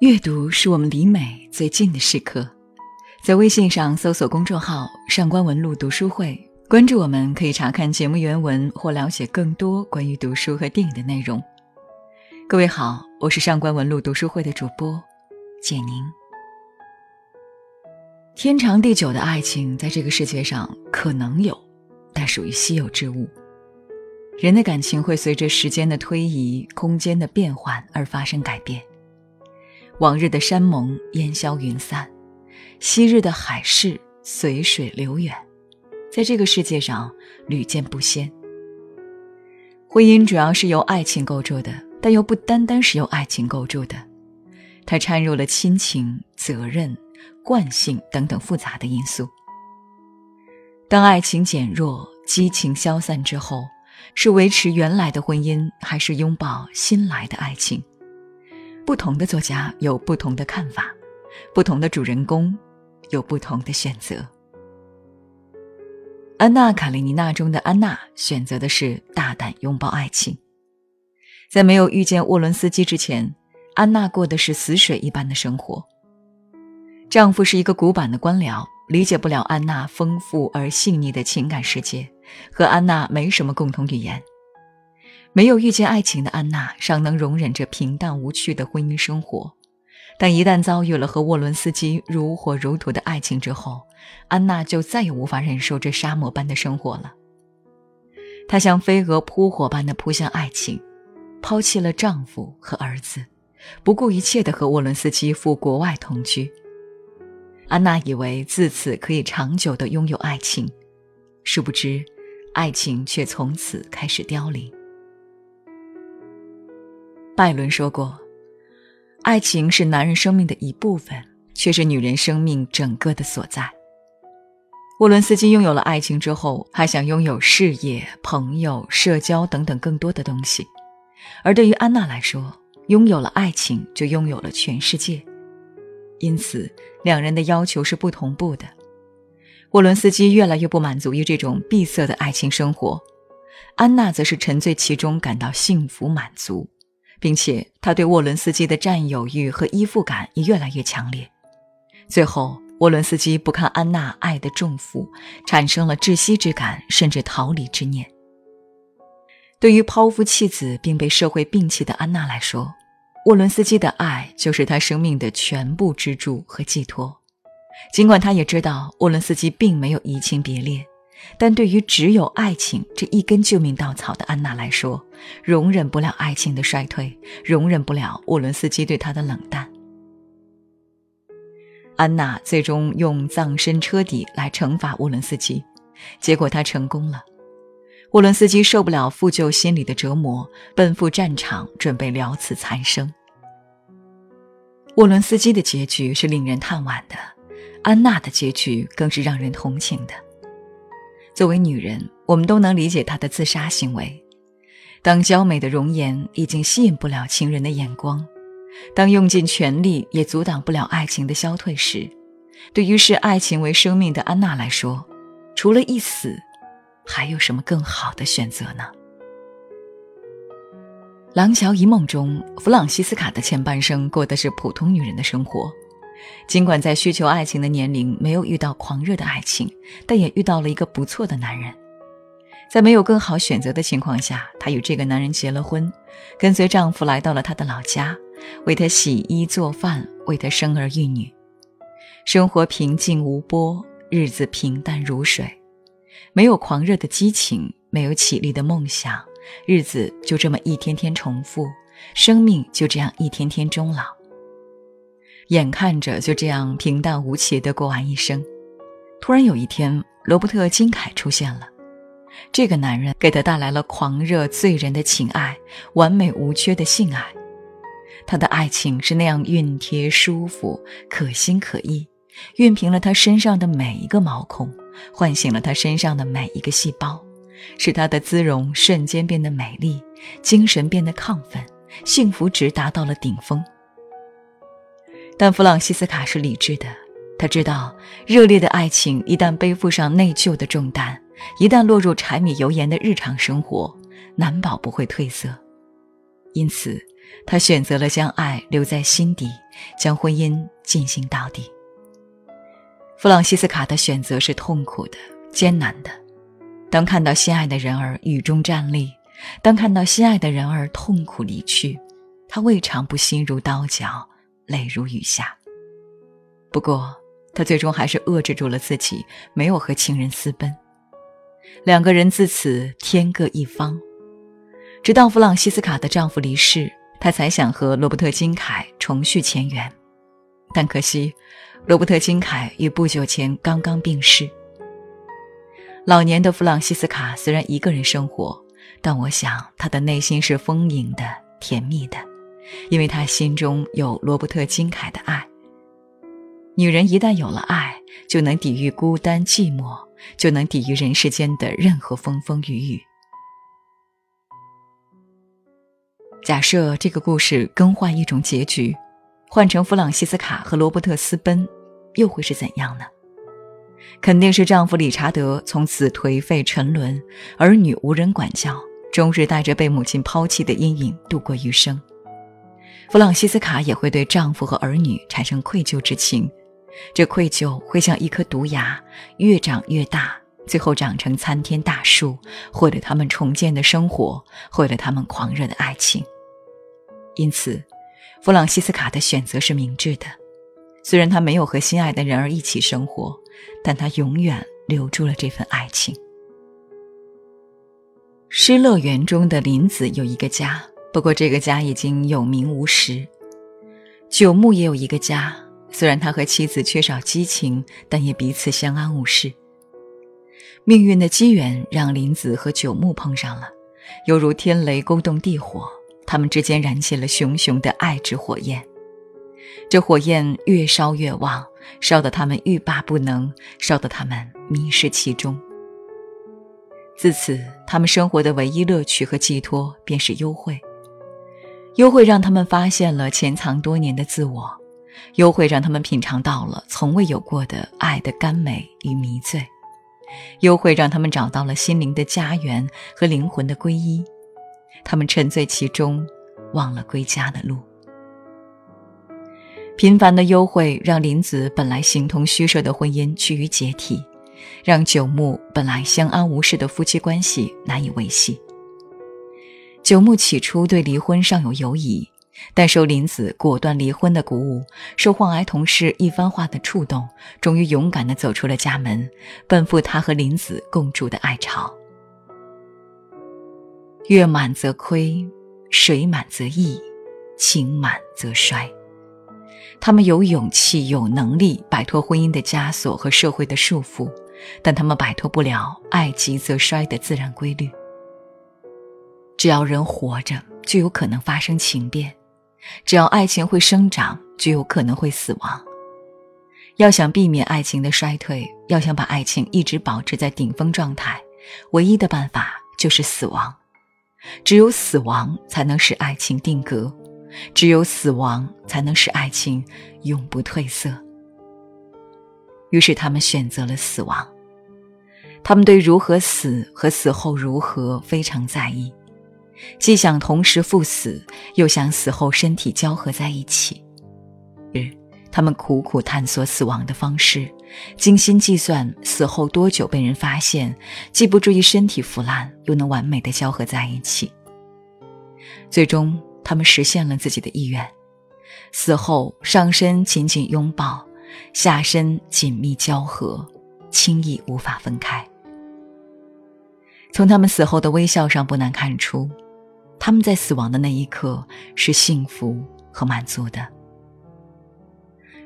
阅读是我们离美最近的时刻，在微信上搜索公众号“上官文露读书会”，关注我们可以查看节目原文或了解更多关于读书和电影的内容。各位好，我是上官文露读书会的主播简宁。天长地久的爱情在这个世界上可能有，但属于稀有之物。人的感情会随着时间的推移、空间的变换而发生改变。往日的山盟烟消云散，昔日的海誓随水流远，在这个世界上屡见不鲜。婚姻主要是由爱情构筑的，但又不单单是由爱情构筑的，它掺入了亲情、责任、惯性等等复杂的因素。当爱情减弱、激情消散之后，是维持原来的婚姻，还是拥抱新来的爱情？不同的作家有不同的看法，不同的主人公有不同的选择。《安娜·卡列尼娜》中的安娜选择的是大胆拥抱爱情。在没有遇见沃伦斯基之前，安娜过的是死水一般的生活。丈夫是一个古板的官僚，理解不了安娜丰富而细腻的情感世界。和安娜没什么共同语言，没有遇见爱情的安娜尚能容忍着平淡无趣的婚姻生活，但一旦遭遇了和沃伦斯基如火如荼的爱情之后，安娜就再也无法忍受这沙漠般的生活了。她像飞蛾扑火般的扑向爱情，抛弃了丈夫和儿子，不顾一切的和沃伦斯基赴国外同居。安娜以为自此可以长久的拥有爱情，殊不知。爱情却从此开始凋零。拜伦说过：“爱情是男人生命的一部分，却是女人生命整个的所在。”沃伦斯基拥有了爱情之后，还想拥有事业、朋友、社交等等更多的东西。而对于安娜来说，拥有了爱情就拥有了全世界。因此，两人的要求是不同步的。沃伦斯基越来越不满足于这种闭塞的爱情生活，安娜则是沉醉其中，感到幸福满足，并且他对沃伦斯基的占有欲和依附感也越来越强烈。最后，沃伦斯基不堪安娜爱的重负，产生了窒息之感，甚至逃离之念。对于抛夫弃子并被社会摒弃的安娜来说，沃伦斯基的爱就是她生命的全部支柱和寄托。尽管他也知道沃伦斯基并没有移情别恋，但对于只有爱情这一根救命稻草的安娜来说，容忍不了爱情的衰退，容忍不了沃伦斯基对她的冷淡。安娜最终用葬身车底来惩罚沃伦斯基，结果他成功了。沃伦斯基受不了负疚心理的折磨，奔赴战场，准备了此残生。沃伦斯基的结局是令人叹惋的。安娜的结局更是让人同情的。作为女人，我们都能理解她的自杀行为。当娇美的容颜已经吸引不了情人的眼光，当用尽全力也阻挡不了爱情的消退时，对于视爱情为生命的安娜来说，除了一死，还有什么更好的选择呢？《廊桥遗梦》中，弗朗西斯卡的前半生过的是普通女人的生活。尽管在需求爱情的年龄没有遇到狂热的爱情，但也遇到了一个不错的男人。在没有更好选择的情况下，她与这个男人结了婚，跟随丈夫来到了他的老家，为他洗衣做饭，为他生儿育女。生活平静无波，日子平淡如水，没有狂热的激情，没有绮丽的梦想，日子就这么一天天重复，生命就这样一天天终老。眼看着就这样平淡无奇地过完一生，突然有一天，罗伯特·金凯出现了。这个男人给他带来了狂热醉人的情爱，完美无缺的性爱。他的爱情是那样熨贴、舒服、可心可意，熨平了他身上的每一个毛孔，唤醒了他身上的每一个细胞，使他的姿容瞬间变得美丽，精神变得亢奋，幸福值达到了顶峰。但弗朗西斯卡是理智的，他知道热烈的爱情一旦背负上内疚的重担，一旦落入柴米油盐的日常生活，难保不会褪色。因此，他选择了将爱留在心底，将婚姻进行到底。弗朗西斯卡的选择是痛苦的、艰难的。当看到心爱的人儿雨中站立，当看到心爱的人儿痛苦离去，他未尝不心如刀绞、泪如雨下。不过，她最终还是遏制住了自己，没有和情人私奔。两个人自此天各一方，直到弗朗西斯卡的丈夫离世，她才想和罗伯特金凯重续前缘。但可惜，罗伯特金凯于不久前刚刚病逝。老年的弗朗西斯卡虽然一个人生活，但我想她的内心是丰盈的、甜蜜的，因为她心中有罗伯特金凯的爱。女人一旦有了爱，就能抵御孤单寂寞，就能抵御人世间的任何风风雨雨。假设这个故事更换一种结局，换成弗朗西斯卡和罗伯特私奔，又会是怎样呢？肯定是丈夫理查德从此颓废沉沦，儿女无人管教，终日带着被母亲抛弃的阴影度过余生。弗朗西斯卡也会对丈夫和儿女产生愧疚之情。这愧疚会像一颗毒芽，越长越大，最后长成参天大树，毁了他们重建的生活，毁了他们狂热的爱情。因此，弗朗西斯卡的选择是明智的。虽然他没有和心爱的人儿一起生活，但他永远留住了这份爱情。《失乐园》中的林子有一个家，不过这个家已经有名无实。九牧也有一个家。虽然他和妻子缺少激情，但也彼此相安无事。命运的机缘让林子和九牧碰上了，犹如天雷勾动地火，他们之间燃起了熊熊的爱之火焰。这火焰越烧越旺，烧得他们欲罢不能，烧得他们迷失其中。自此，他们生活的唯一乐趣和寄托便是幽会。幽会让他们发现了潜藏多年的自我。幽会让他们品尝到了从未有过的爱的甘美与迷醉，幽会让他们找到了心灵的家园和灵魂的皈依，他们沉醉其中，忘了归家的路。频繁的幽会让林子本来形同虚设的婚姻趋于解体，让九牧本来相安无事的夫妻关系难以维系。九牧起初对离婚尚有犹疑。但受林子果断离婚的鼓舞，受患癌同事一番话的触动，终于勇敢地走出了家门，奔赴他和林子共筑的爱巢。月满则亏，水满则溢，情满则衰。他们有勇气、有能力摆脱婚姻的枷锁和社会的束缚，但他们摆脱不了爱极则衰的自然规律。只要人活着，就有可能发生情变。只要爱情会生长，就有可能会死亡。要想避免爱情的衰退，要想把爱情一直保持在顶峰状态，唯一的办法就是死亡。只有死亡才能使爱情定格，只有死亡才能使爱情永不褪色。于是他们选择了死亡。他们对如何死和死后如何非常在意。既想同时赴死，又想死后身体交合在一起。日，他们苦苦探索死亡的方式，精心计算死后多久被人发现，既不至于身体腐烂，又能完美的交合在一起。最终，他们实现了自己的意愿：死后上身紧紧拥抱，下身紧密交合，轻易无法分开。从他们死后的微笑上，不难看出。他们在死亡的那一刻是幸福和满足的。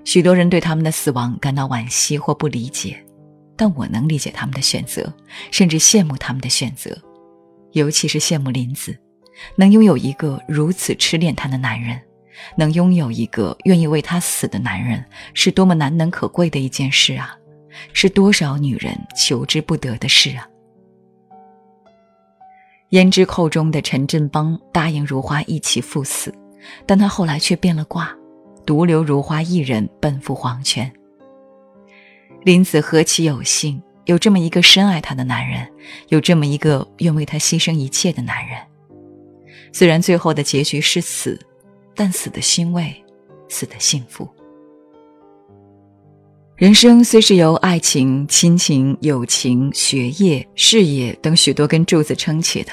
许多人对他们的死亡感到惋惜或不理解，但我能理解他们的选择，甚至羡慕他们的选择，尤其是羡慕林子，能拥有一个如此痴恋她的男人，能拥有一个愿意为她死的男人，是多么难能可贵的一件事啊！是多少女人求之不得的事啊！胭脂扣中的陈振邦答应如花一起赴死，但他后来却变了卦，独留如花一人奔赴黄泉。林子何其有幸，有这么一个深爱她的男人，有这么一个愿为她牺牲一切的男人。虽然最后的结局是死，但死的欣慰，死的幸福。人生虽是由爱情、亲情、友情、学业、事业等许多根柱子撑起的，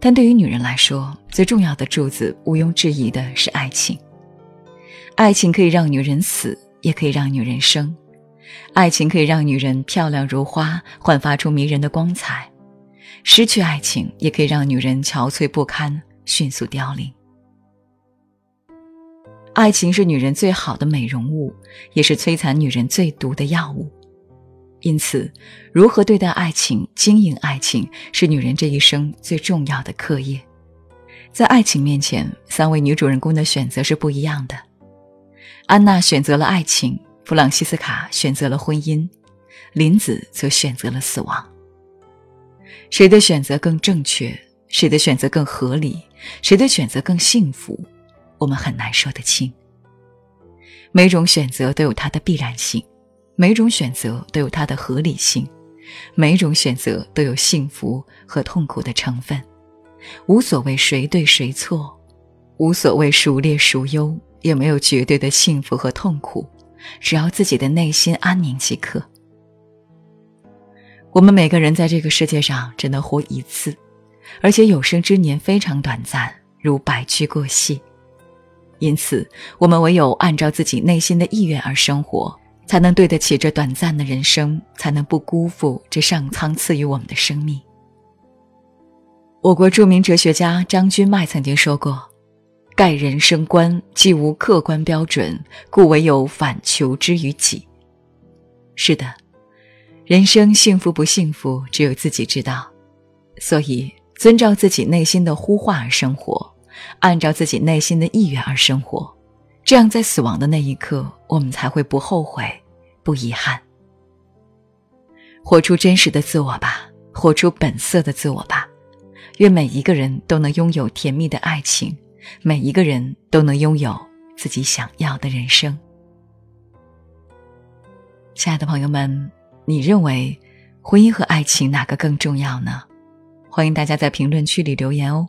但对于女人来说，最重要的柱子毋庸置疑的是爱情。爱情可以让女人死，也可以让女人生；爱情可以让女人漂亮如花，焕发出迷人的光彩；失去爱情，也可以让女人憔悴不堪，迅速凋零。爱情是女人最好的美容物，也是摧残女人最毒的药物。因此，如何对待爱情、经营爱情，是女人这一生最重要的课业。在爱情面前，三位女主人公的选择是不一样的。安娜选择了爱情，弗朗西斯卡选择了婚姻，林子则选择了死亡。谁的选择更正确？谁的选择更合理？谁的选择更幸福？我们很难说得清。每种选择都有它的必然性，每种选择都有它的合理性，每种选择都有幸福和痛苦的成分。无所谓谁对谁错，无所谓孰劣孰优，也没有绝对的幸福和痛苦，只要自己的内心安宁即可。我们每个人在这个世界上只能活一次，而且有生之年非常短暂，如白驹过隙。因此，我们唯有按照自己内心的意愿而生活，才能对得起这短暂的人生，才能不辜负这上苍赐予我们的生命。我国著名哲学家张君迈曾经说过：“盖人生观，既无客观标准，故唯有反求之于己。”是的，人生幸福不幸福，只有自己知道。所以，遵照自己内心的呼唤而生活。按照自己内心的意愿而生活，这样在死亡的那一刻，我们才会不后悔、不遗憾。活出真实的自我吧，活出本色的自我吧。愿每一个人都能拥有甜蜜的爱情，每一个人都能拥有自己想要的人生。亲爱的朋友们，你认为婚姻和爱情哪个更重要呢？欢迎大家在评论区里留言哦。